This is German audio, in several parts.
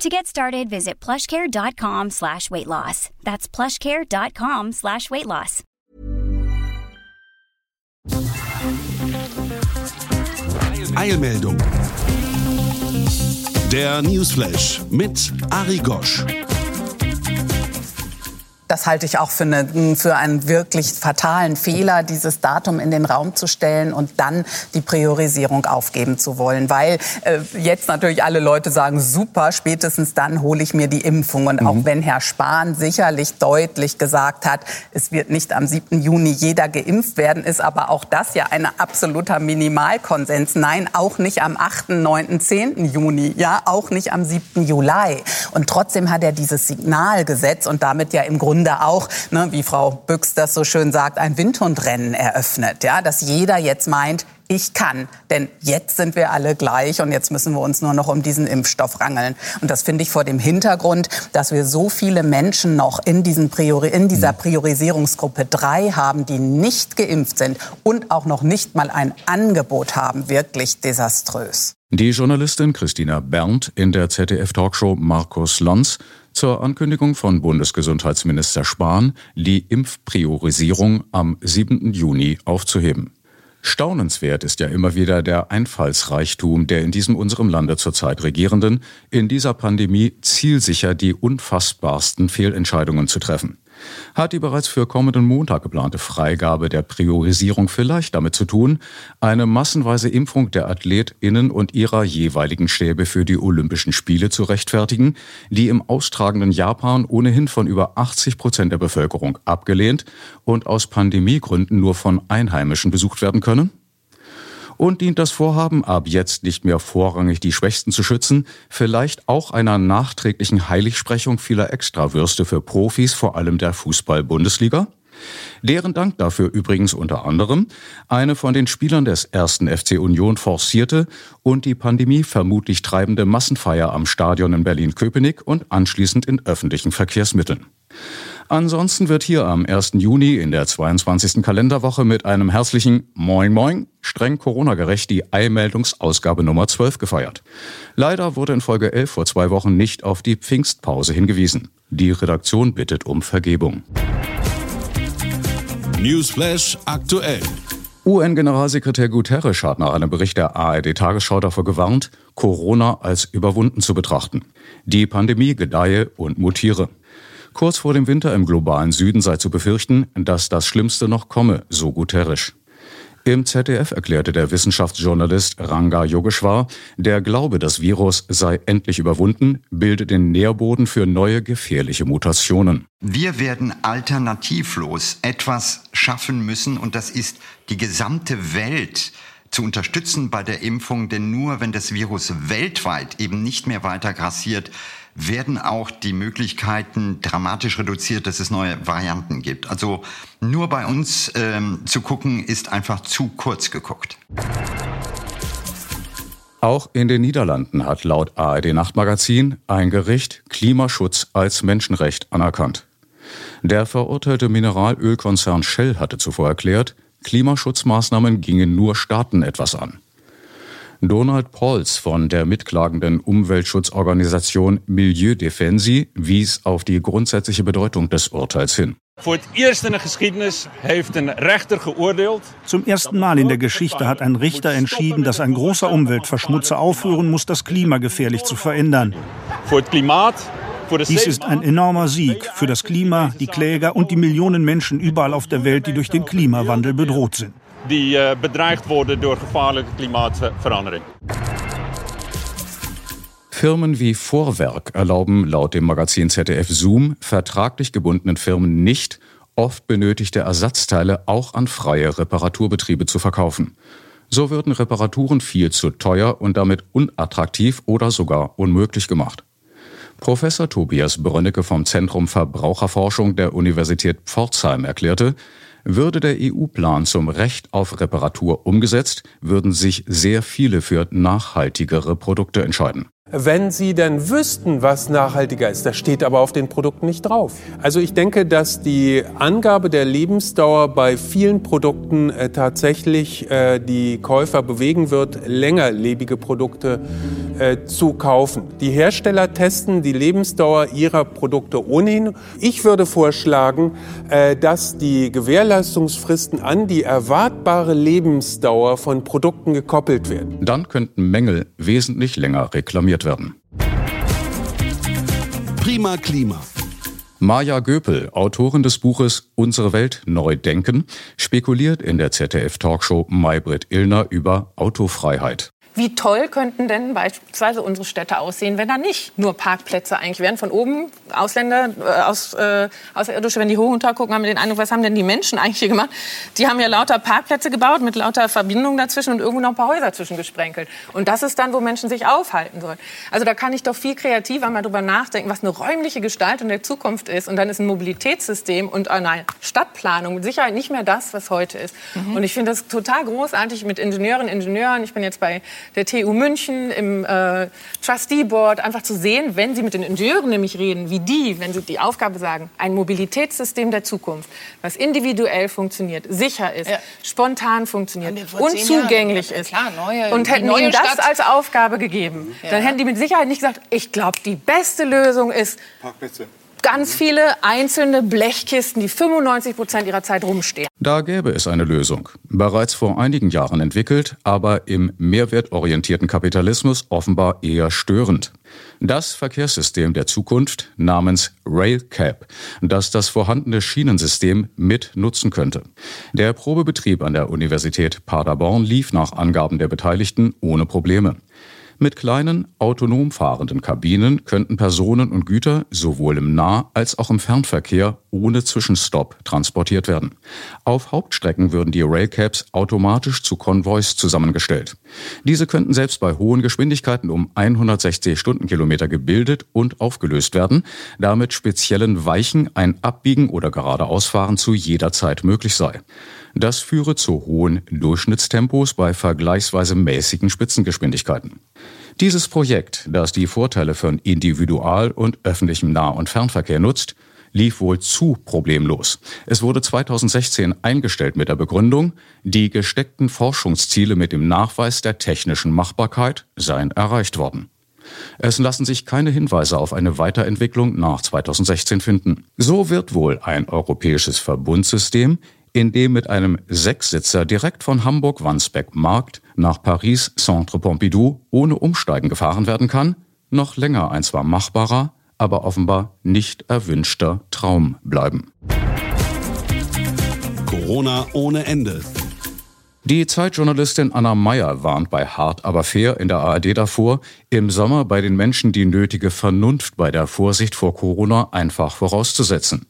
To get started, visit plushcare.com slash weight loss. That's plushcare.com slash weight loss. Eilmeldung. Der Newsflash mit Ari Gosch. Das halte ich auch für, eine, für einen wirklich fatalen Fehler, dieses Datum in den Raum zu stellen und dann die Priorisierung aufgeben zu wollen. Weil äh, jetzt natürlich alle Leute sagen, super, spätestens dann hole ich mir die Impfung. Und mhm. auch wenn Herr Spahn sicherlich deutlich gesagt hat, es wird nicht am 7. Juni jeder geimpft werden, ist aber auch das ja ein absoluter Minimalkonsens. Nein, auch nicht am 8., 9., 10. Juni, ja, auch nicht am 7. Juli. Und trotzdem hat er dieses Signal gesetzt und damit ja im Grunde Grunde auch, ne, wie Frau Büchs das so schön sagt, ein Windhundrennen eröffnet. Ja, dass jeder jetzt meint, ich kann. Denn jetzt sind wir alle gleich und jetzt müssen wir uns nur noch um diesen Impfstoff rangeln. Und das finde ich vor dem Hintergrund, dass wir so viele Menschen noch in, Priori in dieser Priorisierungsgruppe 3 haben, die nicht geimpft sind und auch noch nicht mal ein Angebot haben, wirklich desaströs. Die Journalistin Christina Berndt in der ZDF-Talkshow Markus Lanz zur Ankündigung von Bundesgesundheitsminister Spahn, die Impfpriorisierung am 7. Juni aufzuheben. Staunenswert ist ja immer wieder der Einfallsreichtum der in diesem unserem Lande zurzeit Regierenden, in dieser Pandemie zielsicher die unfassbarsten Fehlentscheidungen zu treffen. Hat die bereits für kommenden Montag geplante Freigabe der Priorisierung vielleicht damit zu tun, eine massenweise Impfung der AthletInnen und ihrer jeweiligen Stäbe für die Olympischen Spiele zu rechtfertigen, die im austragenden Japan ohnehin von über 80 Prozent der Bevölkerung abgelehnt und aus Pandemiegründen nur von Einheimischen besucht werden können? Und dient das Vorhaben, ab jetzt nicht mehr vorrangig die Schwächsten zu schützen, vielleicht auch einer nachträglichen Heiligsprechung vieler Extrawürste für Profis, vor allem der Fußball-Bundesliga? Deren Dank dafür übrigens unter anderem eine von den Spielern des ersten FC Union forcierte und die Pandemie vermutlich treibende Massenfeier am Stadion in Berlin-Köpenick und anschließend in öffentlichen Verkehrsmitteln. Ansonsten wird hier am 1. Juni in der 22. Kalenderwoche mit einem herzlichen Moin Moin streng Corona-gerecht die Eilmeldungsausgabe Nummer 12 gefeiert. Leider wurde in Folge 11 vor zwei Wochen nicht auf die Pfingstpause hingewiesen. Die Redaktion bittet um Vergebung. Newsflash aktuell. UN-Generalsekretär Guterres hat nach einem Bericht der ARD-Tagesschau davor gewarnt, Corona als überwunden zu betrachten. Die Pandemie gedeihe und mutiere. Kurz vor dem Winter im globalen Süden sei zu befürchten, dass das Schlimmste noch komme, so Guterres. Im ZDF erklärte der Wissenschaftsjournalist Ranga Yogeshwar, der Glaube, das Virus sei endlich überwunden, bilde den Nährboden für neue gefährliche Mutationen. Wir werden alternativlos etwas schaffen müssen und das ist die gesamte Welt zu unterstützen bei der Impfung, denn nur wenn das Virus weltweit eben nicht mehr weiter grassiert, werden auch die Möglichkeiten dramatisch reduziert, dass es neue Varianten gibt. Also nur bei uns ähm, zu gucken, ist einfach zu kurz geguckt. Auch in den Niederlanden hat laut ARD Nachtmagazin ein Gericht Klimaschutz als Menschenrecht anerkannt. Der verurteilte Mineralölkonzern Shell hatte zuvor erklärt, Klimaschutzmaßnahmen gingen nur Staaten etwas an. Donald Pauls von der mitklagenden Umweltschutzorganisation Milieu Defensi wies auf die grundsätzliche Bedeutung des Urteils hin. Zum ersten Mal in der Geschichte hat ein Richter entschieden, dass ein großer Umweltverschmutzer aufhören muss, das Klima gefährlich zu verändern. Dies ist ein enormer Sieg für das Klima, die Kläger und die Millionen Menschen überall auf der Welt, die durch den Klimawandel bedroht sind die eh, bedreigd worden door gevaarlijke klimaatverandering. Firmen wie Vorwerk erlauben laut dem Magazin ZDF Zoom vertraglich gebundenen Firmen nicht, oft benötigte Ersatzteile auch an freie Reparaturbetriebe zu verkaufen. So würden Reparaturen viel zu teuer und damit unattraktiv oder sogar unmöglich gemacht. Professor Tobias Brönnecke vom Zentrum Verbraucherforschung der Universität Pforzheim erklärte, würde der EU-Plan zum Recht auf Reparatur umgesetzt, würden sich sehr viele für nachhaltigere Produkte entscheiden wenn sie denn wüssten, was nachhaltiger ist. Das steht aber auf den Produkten nicht drauf. Also ich denke, dass die Angabe der Lebensdauer bei vielen Produkten äh, tatsächlich äh, die Käufer bewegen wird, längerlebige Produkte äh, zu kaufen. Die Hersteller testen die Lebensdauer ihrer Produkte ohnehin. Ich würde vorschlagen, äh, dass die Gewährleistungsfristen an die erwartbare Lebensdauer von Produkten gekoppelt werden. Dann könnten Mängel wesentlich länger reklamiert werden. Prima Klima. Maja Göpel, Autorin des Buches Unsere Welt neu denken, spekuliert in der ZDF-Talkshow Maybrit Illner über Autofreiheit. Wie toll könnten denn beispielsweise unsere Städte aussehen, wenn da nicht nur Parkplätze eigentlich wären? Von oben Ausländer, äh, aus, äh, Außerirdische, wenn die hoch runtergucken, haben wir den Eindruck, was haben denn die Menschen eigentlich hier gemacht? Die haben ja lauter Parkplätze gebaut mit lauter Verbindungen dazwischen und irgendwo noch ein paar Häuser zwischengesprenkelt. Und das ist dann, wo Menschen sich aufhalten sollen. Also da kann ich doch viel kreativer mal drüber nachdenken, was eine räumliche Gestaltung der Zukunft ist. Und dann ist ein Mobilitätssystem und eine Stadtplanung mit Sicherheit nicht mehr das, was heute ist. Mhm. Und ich finde das total großartig mit Ingenieuren, Ingenieuren. Ich bin jetzt bei der TU München, im äh, Trustee Board, einfach zu sehen, wenn Sie mit den Ingenieuren nämlich reden, wie die, wenn Sie die Aufgabe sagen, ein Mobilitätssystem der Zukunft, was individuell funktioniert, sicher ist, ja. spontan funktioniert und zugänglich ist. Klar, neue, und hätten Ihnen das Stadt. als Aufgabe gegeben, ja. dann hätten die mit Sicherheit nicht gesagt, ich glaube, die beste Lösung ist Parkplätze ganz viele einzelne Blechkisten, die 95 Prozent ihrer Zeit rumstehen. Da gäbe es eine Lösung. Bereits vor einigen Jahren entwickelt, aber im mehrwertorientierten Kapitalismus offenbar eher störend. Das Verkehrssystem der Zukunft namens RailCap, das das vorhandene Schienensystem mit nutzen könnte. Der Probebetrieb an der Universität Paderborn lief nach Angaben der Beteiligten ohne Probleme. Mit kleinen, autonom fahrenden Kabinen könnten Personen und Güter sowohl im Nah- als auch im Fernverkehr ohne Zwischenstopp transportiert werden. Auf Hauptstrecken würden die Railcaps automatisch zu Konvois zusammengestellt. Diese könnten selbst bei hohen Geschwindigkeiten um 160 Stundenkilometer gebildet und aufgelöst werden, damit speziellen Weichen ein Abbiegen oder geradeausfahren zu jeder Zeit möglich sei. Das führe zu hohen Durchschnittstempos bei vergleichsweise mäßigen Spitzengeschwindigkeiten. Dieses Projekt, das die Vorteile von Individual- und öffentlichem Nah- und Fernverkehr nutzt, lief wohl zu problemlos. Es wurde 2016 eingestellt mit der Begründung, die gesteckten Forschungsziele mit dem Nachweis der technischen Machbarkeit seien erreicht worden. Es lassen sich keine Hinweise auf eine Weiterentwicklung nach 2016 finden. So wird wohl ein europäisches Verbundsystem in dem mit einem Sechssitzer direkt von Hamburg-Wandsbek-Markt nach Paris Centre Pompidou ohne Umsteigen gefahren werden kann, noch länger ein zwar machbarer, aber offenbar nicht erwünschter Traum bleiben. Corona ohne Ende. Die Zeitjournalistin Anna Meyer warnt bei Hart aber fair in der ARD davor, im Sommer bei den Menschen die nötige Vernunft bei der Vorsicht vor Corona einfach vorauszusetzen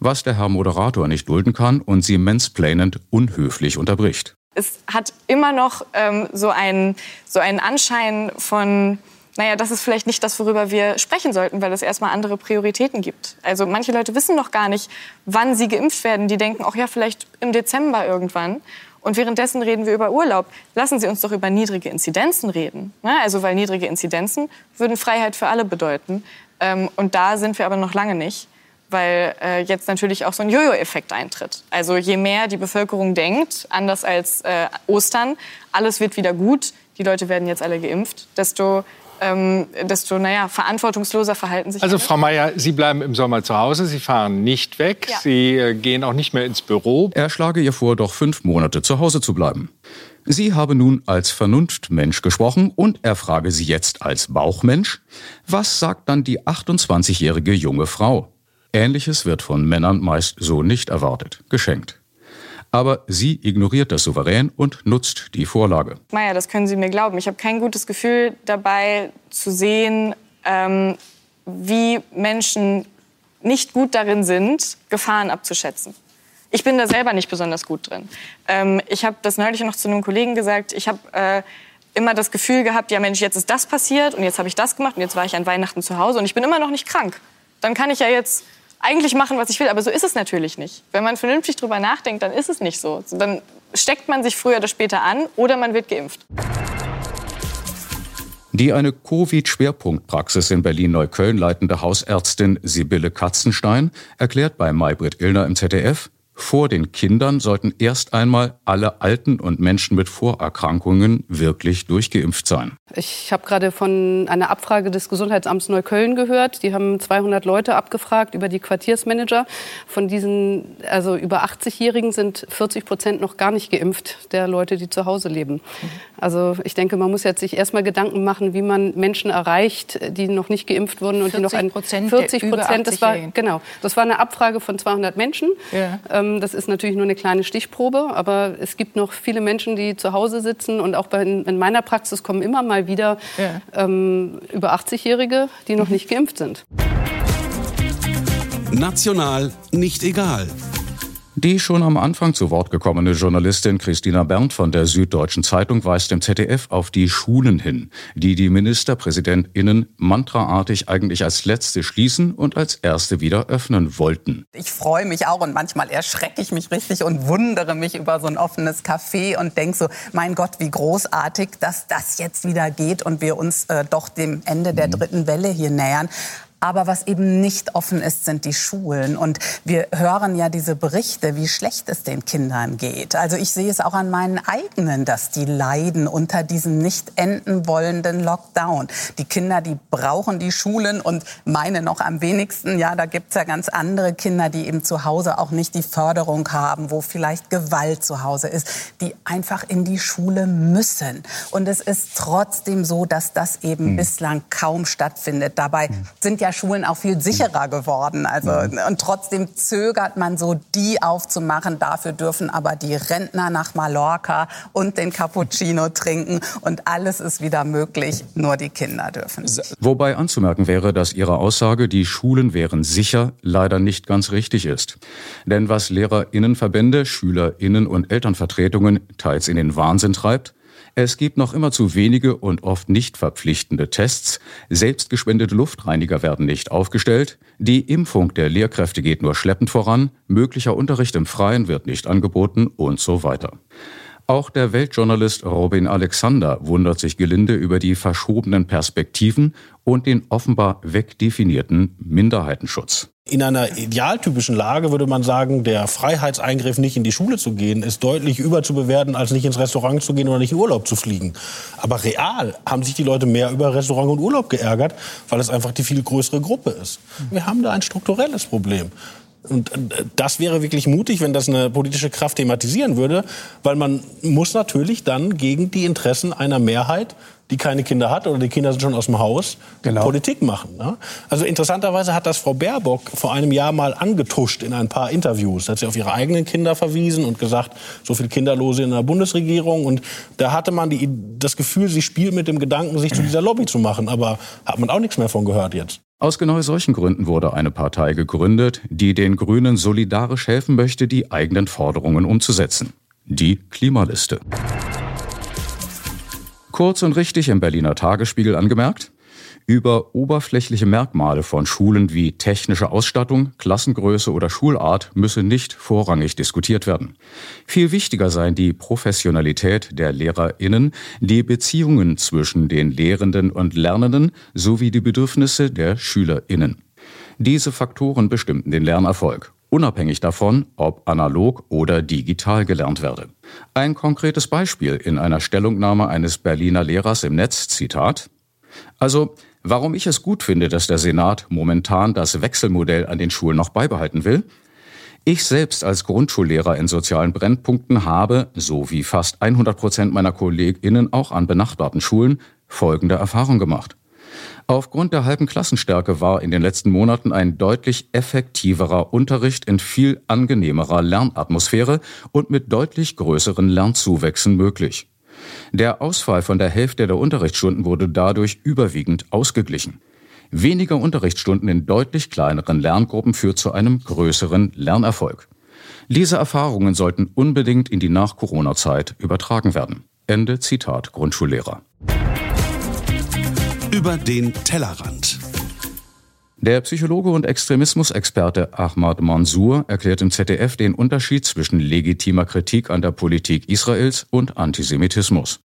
was der Herr Moderator nicht dulden kann und sie mansplainend unhöflich unterbricht. Es hat immer noch ähm, so, einen, so einen Anschein von, naja, das ist vielleicht nicht das, worüber wir sprechen sollten, weil es erstmal andere Prioritäten gibt. Also manche Leute wissen noch gar nicht, wann sie geimpft werden. Die denken, auch ja, vielleicht im Dezember irgendwann. Und währenddessen reden wir über Urlaub. Lassen Sie uns doch über niedrige Inzidenzen reden. Ne? Also weil niedrige Inzidenzen würden Freiheit für alle bedeuten. Ähm, und da sind wir aber noch lange nicht weil äh, jetzt natürlich auch so ein Jojo-Effekt eintritt. Also je mehr die Bevölkerung denkt, anders als äh, Ostern, alles wird wieder gut, die Leute werden jetzt alle geimpft, desto ähm, desto naja, verantwortungsloser verhalten sich. Also alle. Frau Mayer, Sie bleiben im Sommer zu Hause, Sie fahren nicht weg, ja. Sie äh, gehen auch nicht mehr ins Büro. Er schlage ihr vor, doch fünf Monate zu Hause zu bleiben. Sie habe nun als Vernunftmensch gesprochen und er frage sie jetzt als Bauchmensch, was sagt dann die 28-jährige junge Frau? Ähnliches wird von Männern meist so nicht erwartet, geschenkt. Aber sie ignoriert das souverän und nutzt die Vorlage. Maja, das können Sie mir glauben. Ich habe kein gutes Gefühl dabei zu sehen, ähm, wie Menschen nicht gut darin sind, Gefahren abzuschätzen. Ich bin da selber nicht besonders gut drin. Ähm, ich habe das neulich noch zu einem Kollegen gesagt. Ich habe äh, immer das Gefühl gehabt, ja Mensch, jetzt ist das passiert und jetzt habe ich das gemacht und jetzt war ich an Weihnachten zu Hause und ich bin immer noch nicht krank. Dann kann ich ja jetzt eigentlich machen, was ich will. Aber so ist es natürlich nicht. Wenn man vernünftig drüber nachdenkt, dann ist es nicht so. Dann steckt man sich früher oder später an oder man wird geimpft. Die eine Covid-Schwerpunktpraxis in Berlin-Neukölln leitende Hausärztin Sibylle Katzenstein erklärt bei Maybrit Illner im ZDF, vor den Kindern sollten erst einmal alle Alten und Menschen mit Vorerkrankungen wirklich durchgeimpft sein. Ich habe gerade von einer Abfrage des Gesundheitsamts Neukölln gehört. Die haben 200 Leute abgefragt über die Quartiersmanager. Von diesen, also über 80-Jährigen sind 40 Prozent noch gar nicht geimpft, der Leute, die zu Hause leben. Also ich denke, man muss jetzt sich erstmal Gedanken machen, wie man Menschen erreicht, die noch nicht geimpft wurden und die noch ein 40 Prozent. Das war genau. Das war eine Abfrage von 200 Menschen. Ja. Ähm, das ist natürlich nur eine kleine Stichprobe, aber es gibt noch viele Menschen, die zu Hause sitzen und auch bei, in meiner Praxis kommen immer mal wieder ja. ähm, über 80-Jährige, die noch nicht geimpft sind. National nicht egal. Die schon am Anfang zu Wort gekommene Journalistin Christina Berndt von der Süddeutschen Zeitung weist im ZDF auf die Schulen hin, die die MinisterpräsidentInnen mantraartig eigentlich als letzte schließen und als erste wieder öffnen wollten. Ich freue mich auch und manchmal erschrecke ich mich richtig und wundere mich über so ein offenes Café und denke so, mein Gott, wie großartig, dass das jetzt wieder geht und wir uns äh, doch dem Ende der mhm. dritten Welle hier nähern. Aber was eben nicht offen ist, sind die Schulen. Und wir hören ja diese Berichte, wie schlecht es den Kindern geht. Also ich sehe es auch an meinen eigenen, dass die leiden unter diesem nicht enden wollenden Lockdown. Die Kinder, die brauchen die Schulen und meine noch am wenigsten. Ja, da gibt es ja ganz andere Kinder, die eben zu Hause auch nicht die Förderung haben, wo vielleicht Gewalt zu Hause ist, die einfach in die Schule müssen. Und es ist trotzdem so, dass das eben hm. bislang kaum stattfindet. Dabei hm. sind ja ja Schulen auch viel sicherer geworden. Also, und trotzdem zögert man so, die aufzumachen. Dafür dürfen aber die Rentner nach Mallorca und den Cappuccino trinken. Und alles ist wieder möglich, nur die Kinder dürfen. Wobei anzumerken wäre, dass Ihre Aussage, die Schulen wären sicher, leider nicht ganz richtig ist. Denn was Lehrerinnenverbände, Schülerinnen und Elternvertretungen teils in den Wahnsinn treibt, es gibt noch immer zu wenige und oft nicht verpflichtende Tests. Selbstgespendete Luftreiniger werden nicht aufgestellt. Die Impfung der Lehrkräfte geht nur schleppend voran. Möglicher Unterricht im Freien wird nicht angeboten und so weiter. Auch der Weltjournalist Robin Alexander wundert sich gelinde über die verschobenen Perspektiven und den offenbar wegdefinierten Minderheitenschutz. In einer idealtypischen Lage würde man sagen, der Freiheitseingriff, nicht in die Schule zu gehen, ist deutlich überzubewerten, als nicht ins Restaurant zu gehen oder nicht in Urlaub zu fliegen. Aber real haben sich die Leute mehr über Restaurant und Urlaub geärgert, weil es einfach die viel größere Gruppe ist. Wir haben da ein strukturelles Problem. Und äh, das wäre wirklich mutig, wenn das eine politische Kraft thematisieren würde, weil man muss natürlich dann gegen die Interessen einer Mehrheit die keine Kinder hat oder die Kinder sind schon aus dem Haus, genau. Politik machen. Ne? Also interessanterweise hat das Frau Baerbock vor einem Jahr mal angetuscht in ein paar Interviews. Da hat sie auf ihre eigenen Kinder verwiesen und gesagt, so viele Kinderlose in der Bundesregierung. Und da hatte man die, das Gefühl, sie spielt mit dem Gedanken, sich zu dieser Lobby zu machen. Aber hat man auch nichts mehr von gehört jetzt. Aus genau solchen Gründen wurde eine Partei gegründet, die den Grünen solidarisch helfen möchte, die eigenen Forderungen umzusetzen. Die Klimaliste. Kurz und richtig im Berliner Tagesspiegel angemerkt. Über oberflächliche Merkmale von Schulen wie technische Ausstattung, Klassengröße oder Schulart müsse nicht vorrangig diskutiert werden. Viel wichtiger seien die Professionalität der LehrerInnen, die Beziehungen zwischen den Lehrenden und Lernenden sowie die Bedürfnisse der SchülerInnen. Diese Faktoren bestimmten den Lernerfolg unabhängig davon, ob analog oder digital gelernt werde. Ein konkretes Beispiel in einer Stellungnahme eines Berliner Lehrers im Netz, Zitat, also warum ich es gut finde, dass der Senat momentan das Wechselmodell an den Schulen noch beibehalten will, ich selbst als Grundschullehrer in sozialen Brennpunkten habe, so wie fast 100 Prozent meiner KollegInnen auch an benachbarten Schulen, folgende Erfahrung gemacht. Aufgrund der halben Klassenstärke war in den letzten Monaten ein deutlich effektiverer Unterricht in viel angenehmerer Lernatmosphäre und mit deutlich größeren Lernzuwächsen möglich. Der Ausfall von der Hälfte der Unterrichtsstunden wurde dadurch überwiegend ausgeglichen. Weniger Unterrichtsstunden in deutlich kleineren Lerngruppen führt zu einem größeren Lernerfolg. Diese Erfahrungen sollten unbedingt in die Nach-Corona-Zeit übertragen werden. Ende Zitat Grundschullehrer. Über den Tellerrand. Der Psychologe und Extremismusexperte Ahmad Mansour erklärt im ZDF den Unterschied zwischen legitimer Kritik an der Politik Israels und Antisemitismus.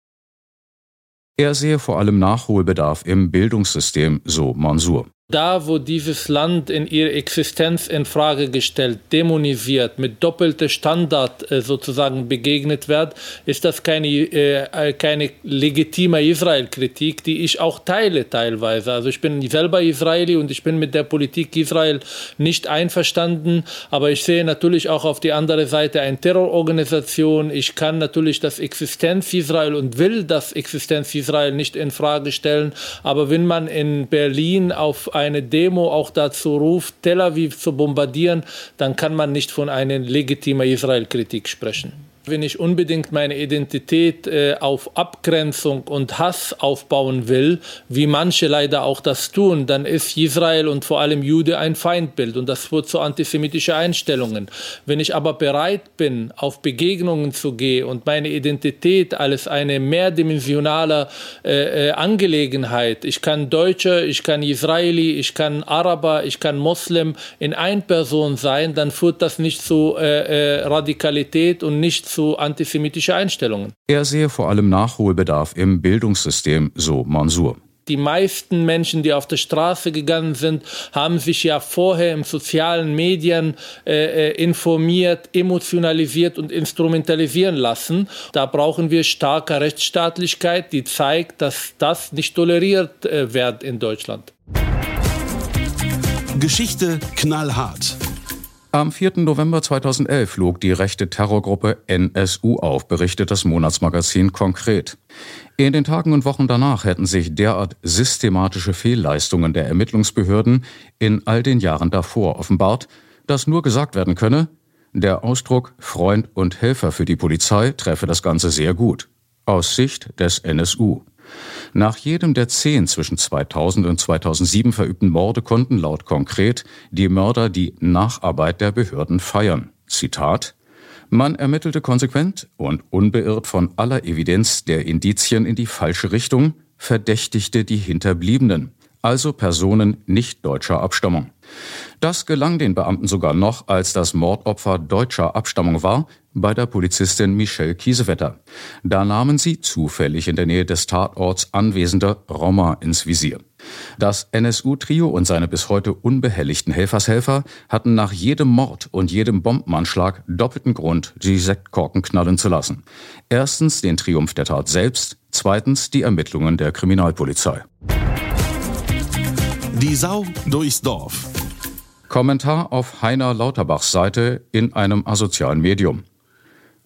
Er sehe vor allem Nachholbedarf im Bildungssystem, so Mansour. Da, wo dieses Land in ihrer Existenz in Frage gestellt, dämonisiert, mit doppelter Standard äh, sozusagen begegnet wird, ist das keine, äh, keine legitime Israel-Kritik, die ich auch teile teilweise. Also ich bin selber Israeli und ich bin mit der Politik Israel nicht einverstanden, aber ich sehe natürlich auch auf die andere Seite eine Terrororganisation. Ich kann natürlich das Existenz Israel und will das Existenz Israel nicht in Frage stellen, aber wenn man in Berlin auf eine Demo auch dazu ruft, Tel Aviv zu bombardieren, dann kann man nicht von einer legitimen Israel-Kritik sprechen. Wenn ich unbedingt meine Identität äh, auf Abgrenzung und Hass aufbauen will, wie manche leider auch das tun, dann ist Israel und vor allem Jude ein Feindbild und das führt zu antisemitischen Einstellungen. Wenn ich aber bereit bin, auf Begegnungen zu gehen und meine Identität als eine mehrdimensionale äh, äh, Angelegenheit, ich kann Deutscher, ich kann Israeli, ich kann Araber, ich kann Moslem in ein Person sein, dann führt das nicht zu äh, äh Radikalität und nicht zu zu antisemitischen Einstellungen. Er sehe vor allem Nachholbedarf im Bildungssystem, so Mansour. Die meisten Menschen, die auf der Straße gegangen sind, haben sich ja vorher in sozialen Medien äh, äh, informiert, emotionalisiert und instrumentalisieren lassen. Da brauchen wir starke Rechtsstaatlichkeit, die zeigt, dass das nicht toleriert äh, wird in Deutschland. Geschichte knallhart. Am 4. November 2011 log die rechte Terrorgruppe NSU auf, berichtet das Monatsmagazin konkret. In den Tagen und Wochen danach hätten sich derart systematische Fehlleistungen der Ermittlungsbehörden in all den Jahren davor offenbart, dass nur gesagt werden könne, der Ausdruck Freund und Helfer für die Polizei treffe das Ganze sehr gut. Aus Sicht des NSU. Nach jedem der zehn zwischen 2000 und 2007 verübten Morde konnten laut konkret die Mörder die Nacharbeit der Behörden feiern. Zitat man ermittelte konsequent und unbeirrt von aller Evidenz der Indizien in die falsche Richtung, verdächtigte die Hinterbliebenen, also Personen nicht deutscher Abstammung. Das gelang den Beamten sogar noch, als das Mordopfer deutscher Abstammung war, bei der Polizistin Michelle Kiesewetter. Da nahmen sie zufällig in der Nähe des Tatorts anwesende Roma ins Visier. Das NSU-Trio und seine bis heute unbehelligten Helfershelfer hatten nach jedem Mord und jedem Bombenanschlag doppelten Grund, die Sektkorken knallen zu lassen. Erstens den Triumph der Tat selbst, zweitens die Ermittlungen der Kriminalpolizei. Die Sau durchs Dorf. Kommentar auf Heiner Lauterbachs Seite in einem asozialen Medium.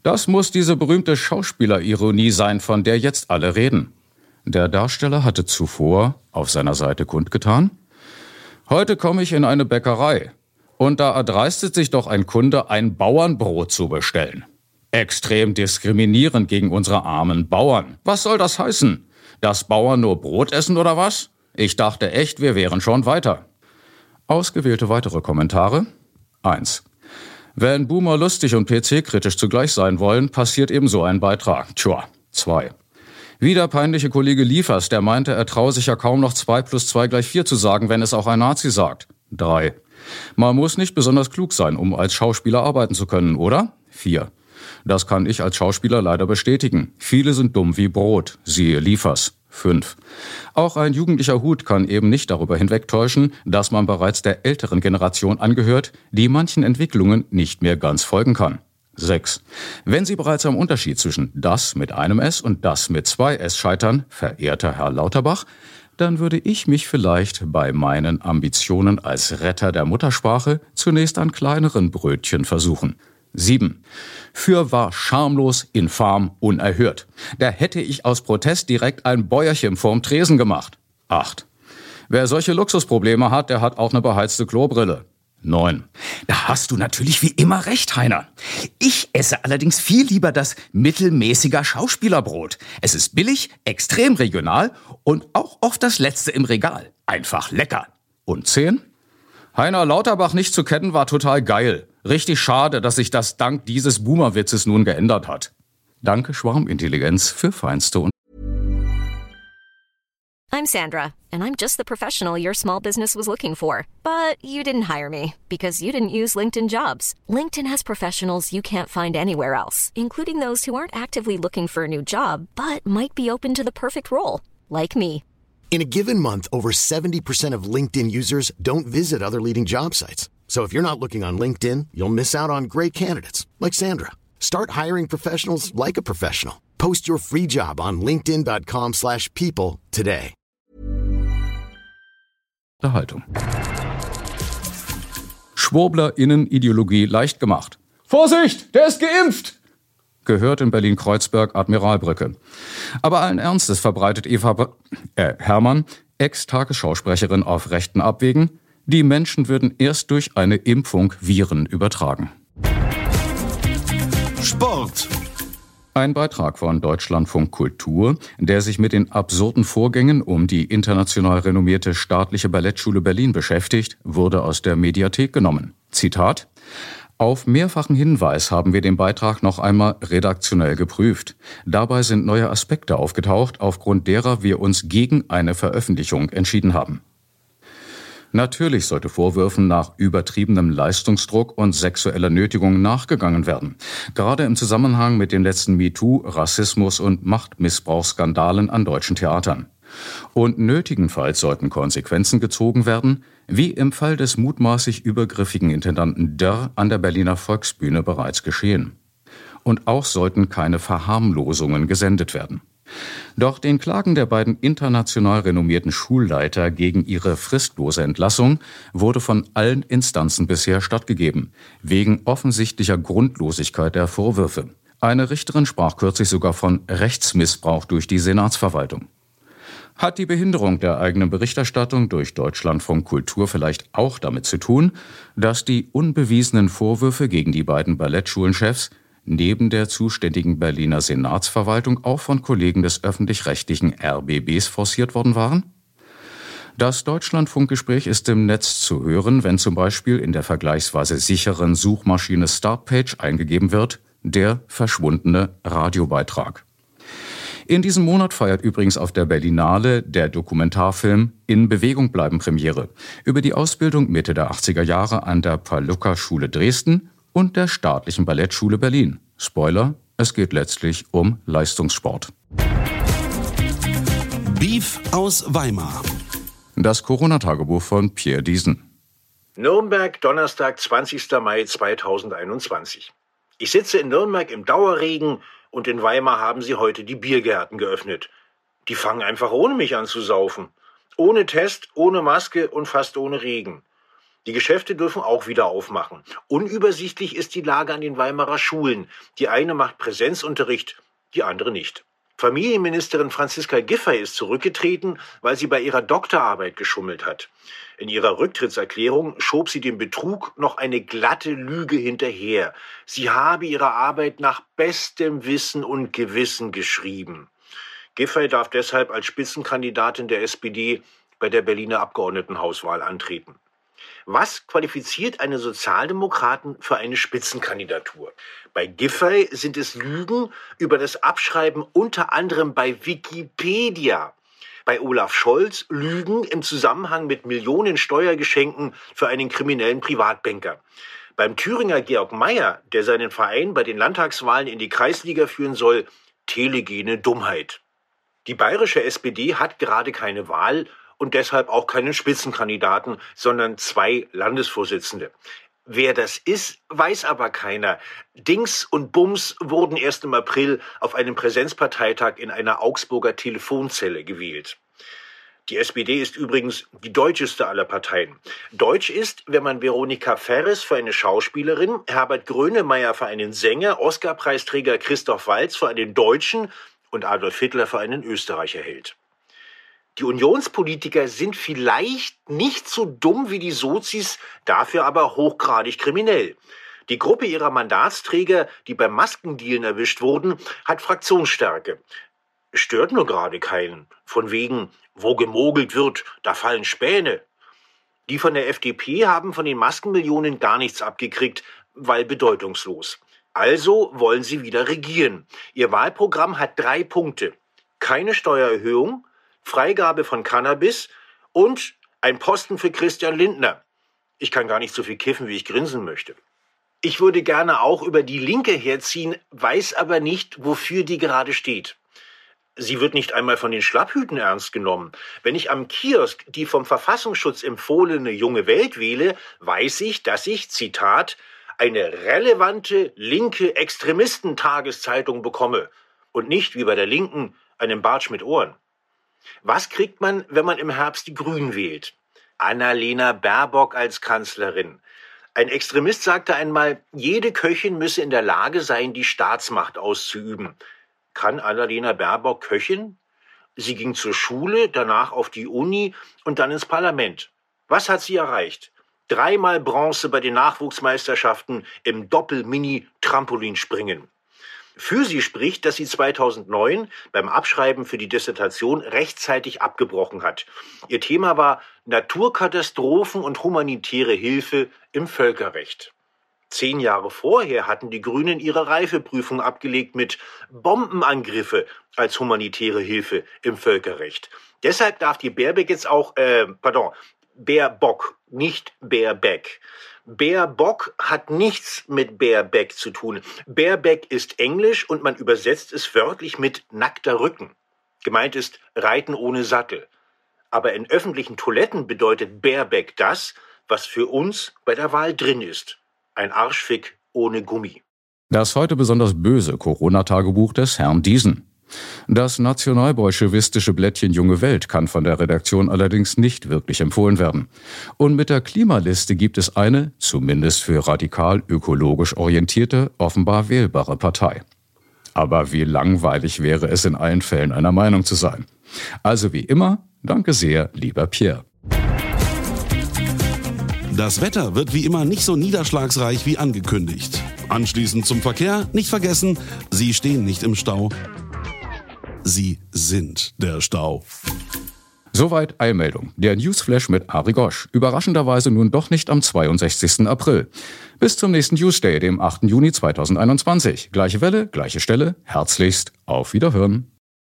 Das muss diese berühmte Schauspielerironie sein, von der jetzt alle reden. Der Darsteller hatte zuvor auf seiner Seite kundgetan, Heute komme ich in eine Bäckerei und da erdreistet sich doch ein Kunde, ein Bauernbrot zu bestellen. Extrem diskriminierend gegen unsere armen Bauern. Was soll das heißen? Dass Bauern nur Brot essen oder was? Ich dachte echt, wir wären schon weiter. Ausgewählte weitere Kommentare. 1. Wenn Boomer lustig und PC-kritisch zugleich sein wollen, passiert eben so ein Beitrag. Tja. 2. Wieder peinliche Kollege Liefers, der meinte, er traue sich ja kaum noch 2 plus 2 gleich 4 zu sagen, wenn es auch ein Nazi sagt. 3. Man muss nicht besonders klug sein, um als Schauspieler arbeiten zu können, oder? 4. Das kann ich als Schauspieler leider bestätigen. Viele sind dumm wie Brot, siehe Liefers. 5. Auch ein jugendlicher Hut kann eben nicht darüber hinwegtäuschen, dass man bereits der älteren Generation angehört, die manchen Entwicklungen nicht mehr ganz folgen kann. 6. Wenn Sie bereits am Unterschied zwischen das mit einem S und das mit zwei S scheitern, verehrter Herr Lauterbach, dann würde ich mich vielleicht bei meinen Ambitionen als Retter der Muttersprache zunächst an kleineren Brötchen versuchen. 7. Für war schamlos, infam, unerhört. Da hätte ich aus Protest direkt ein Bäuerchen vorm Tresen gemacht. 8. Wer solche Luxusprobleme hat, der hat auch eine beheizte Klobrille. 9. Da hast du natürlich wie immer recht, Heiner. Ich esse allerdings viel lieber das mittelmäßiger Schauspielerbrot. Es ist billig, extrem regional und auch oft das letzte im Regal. Einfach lecker. Und 10. Heiner Lauterbach nicht zu kennen war total geil. Richtig schade, dass sich das dank dieses Boomerwitzes nun geändert hat. Danke Schwarmintelligenz für feinste und I'm Sandra, and I'm just the professional your small business was looking for. But you didn't hire me because you didn't use LinkedIn jobs. LinkedIn has professionals you can't find anywhere else, including those who aren't actively looking for a new job but might be open to the perfect role, like me. In a given month, over 70% of LinkedIn users don't visit other leading job sites. So if you're not looking on LinkedIn, you'll miss out on great candidates like Sandra. Start hiring professionals like a professional. Post your free job on linkedin.com/people today. Unterhaltung. SchwurblerInnen-Ideologie leicht gemacht. Vorsicht, der ist geimpft! Gehört in Berlin-Kreuzberg Admiralbrücke. Aber allen Ernstes verbreitet Eva Br äh, Hermann, Ex-Tagesschausprecherin auf rechten Abwägen, die Menschen würden erst durch eine Impfung Viren übertragen. Sport. Ein Beitrag von Deutschlandfunk Kultur, der sich mit den absurden Vorgängen um die international renommierte staatliche Ballettschule Berlin beschäftigt, wurde aus der Mediathek genommen. Zitat auf mehrfachen Hinweis haben wir den Beitrag noch einmal redaktionell geprüft. Dabei sind neue Aspekte aufgetaucht, aufgrund derer wir uns gegen eine Veröffentlichung entschieden haben. Natürlich sollte Vorwürfen nach übertriebenem Leistungsdruck und sexueller Nötigung nachgegangen werden. Gerade im Zusammenhang mit den letzten MeToo, Rassismus und Machtmissbrauchsskandalen an deutschen Theatern. Und nötigenfalls sollten Konsequenzen gezogen werden, wie im Fall des mutmaßlich übergriffigen Intendanten Dörr an der Berliner Volksbühne bereits geschehen. Und auch sollten keine Verharmlosungen gesendet werden. Doch den Klagen der beiden international renommierten Schulleiter gegen ihre fristlose Entlassung wurde von allen Instanzen bisher stattgegeben, wegen offensichtlicher Grundlosigkeit der Vorwürfe. Eine Richterin sprach kürzlich sogar von Rechtsmissbrauch durch die Senatsverwaltung. Hat die Behinderung der eigenen Berichterstattung durch Deutschlandfunk Kultur vielleicht auch damit zu tun, dass die unbewiesenen Vorwürfe gegen die beiden Ballettschulenchefs neben der zuständigen Berliner Senatsverwaltung auch von Kollegen des öffentlich-rechtlichen RBBs forciert worden waren? Das Deutschlandfunkgespräch ist im Netz zu hören, wenn zum Beispiel in der vergleichsweise sicheren Suchmaschine Startpage eingegeben wird, der verschwundene Radiobeitrag. In diesem Monat feiert übrigens auf der Berlinale der Dokumentarfilm In Bewegung bleiben Premiere über die Ausbildung Mitte der 80er Jahre an der Palucca-Schule Dresden und der Staatlichen Ballettschule Berlin. Spoiler, es geht letztlich um Leistungssport. Beef aus Weimar. Das Corona-Tagebuch von Pierre Diesen. Nürnberg, Donnerstag, 20. Mai 2021. Ich sitze in Nürnberg im Dauerregen und in Weimar haben sie heute die Biergärten geöffnet. Die fangen einfach ohne mich an zu saufen. Ohne Test, ohne Maske und fast ohne Regen. Die Geschäfte dürfen auch wieder aufmachen. Unübersichtlich ist die Lage an den Weimarer Schulen. Die eine macht Präsenzunterricht, die andere nicht. Familienministerin Franziska Giffey ist zurückgetreten, weil sie bei ihrer Doktorarbeit geschummelt hat. In ihrer Rücktrittserklärung schob sie dem Betrug noch eine glatte Lüge hinterher. Sie habe ihre Arbeit nach bestem Wissen und Gewissen geschrieben. Giffey darf deshalb als Spitzenkandidatin der SPD bei der Berliner Abgeordnetenhauswahl antreten. Was qualifiziert einen Sozialdemokraten für eine Spitzenkandidatur? Bei Giffey sind es Lügen über das Abschreiben unter anderem bei Wikipedia. Bei Olaf Scholz Lügen im Zusammenhang mit Millionen Steuergeschenken für einen kriminellen Privatbanker. Beim Thüringer Georg Mayer, der seinen Verein bei den Landtagswahlen in die Kreisliga führen soll, telegene Dummheit. Die bayerische SPD hat gerade keine Wahl und deshalb auch keinen Spitzenkandidaten, sondern zwei Landesvorsitzende. Wer das ist, weiß aber keiner. Dings und Bums wurden erst im April auf einem Präsenzparteitag in einer Augsburger Telefonzelle gewählt. Die SPD ist übrigens die deutscheste aller Parteien. Deutsch ist, wenn man Veronika Ferres für eine Schauspielerin, Herbert Grönemeyer für einen Sänger, Oscarpreisträger Christoph Waltz für einen Deutschen und Adolf Hitler für einen Österreicher hält. Die Unionspolitiker sind vielleicht nicht so dumm wie die Sozis, dafür aber hochgradig kriminell. Die Gruppe ihrer Mandatsträger, die beim Maskendealen erwischt wurden, hat Fraktionsstärke. Stört nur gerade keinen. Von wegen, wo gemogelt wird, da fallen Späne. Die von der FDP haben von den Maskenmillionen gar nichts abgekriegt, weil bedeutungslos. Also wollen sie wieder regieren. Ihr Wahlprogramm hat drei Punkte. Keine Steuererhöhung, Freigabe von Cannabis und ein Posten für Christian Lindner. Ich kann gar nicht so viel kiffen, wie ich grinsen möchte. Ich würde gerne auch über die Linke herziehen, weiß aber nicht, wofür die gerade steht. Sie wird nicht einmal von den Schlapphüten ernst genommen. Wenn ich am Kiosk die vom Verfassungsschutz empfohlene junge Welt wähle, weiß ich, dass ich, Zitat, eine relevante linke Extremistentageszeitung bekomme und nicht wie bei der Linken einen Bartsch mit Ohren. Was kriegt man, wenn man im Herbst die Grünen wählt? Annalena Baerbock als Kanzlerin. Ein Extremist sagte einmal, jede Köchin müsse in der Lage sein, die Staatsmacht auszuüben. Kann Annalena Baerbock Köchin? Sie ging zur Schule, danach auf die Uni und dann ins Parlament. Was hat sie erreicht? Dreimal Bronze bei den Nachwuchsmeisterschaften im Doppel-Mini-Trampolinspringen. Für sie spricht, dass sie 2009 beim Abschreiben für die Dissertation rechtzeitig abgebrochen hat. Ihr Thema war Naturkatastrophen und humanitäre Hilfe im Völkerrecht. Zehn Jahre vorher hatten die Grünen ihre Reifeprüfung abgelegt mit Bombenangriffe als humanitäre Hilfe im Völkerrecht. Deshalb darf die Baerbeck jetzt auch, äh, pardon, Baerbock, nicht Baerbeck. Baerbock hat nichts mit Baerbeck zu tun. Baerbeck ist Englisch und man übersetzt es wörtlich mit nackter Rücken. Gemeint ist Reiten ohne Sattel. Aber in öffentlichen Toiletten bedeutet Baerbeck das, was für uns bei der Wahl drin ist. Ein Arschfick ohne Gummi. Das heute besonders böse Corona-Tagebuch des Herrn Diesen. Das nationalbolschewistische Blättchen Junge Welt kann von der Redaktion allerdings nicht wirklich empfohlen werden. Und mit der Klimaliste gibt es eine, zumindest für radikal ökologisch orientierte, offenbar wählbare Partei. Aber wie langweilig wäre es in allen Fällen einer Meinung zu sein. Also wie immer, danke sehr, lieber Pierre. Das Wetter wird wie immer nicht so niederschlagsreich wie angekündigt. Anschließend zum Verkehr, nicht vergessen, Sie stehen nicht im Stau, Sie sind der Stau. Soweit Eilmeldung. Der Newsflash mit Ari Gosch. Überraschenderweise nun doch nicht am 62. April. Bis zum nächsten Newsday, dem 8. Juni 2021. Gleiche Welle, gleiche Stelle. Herzlichst auf Wiederhören.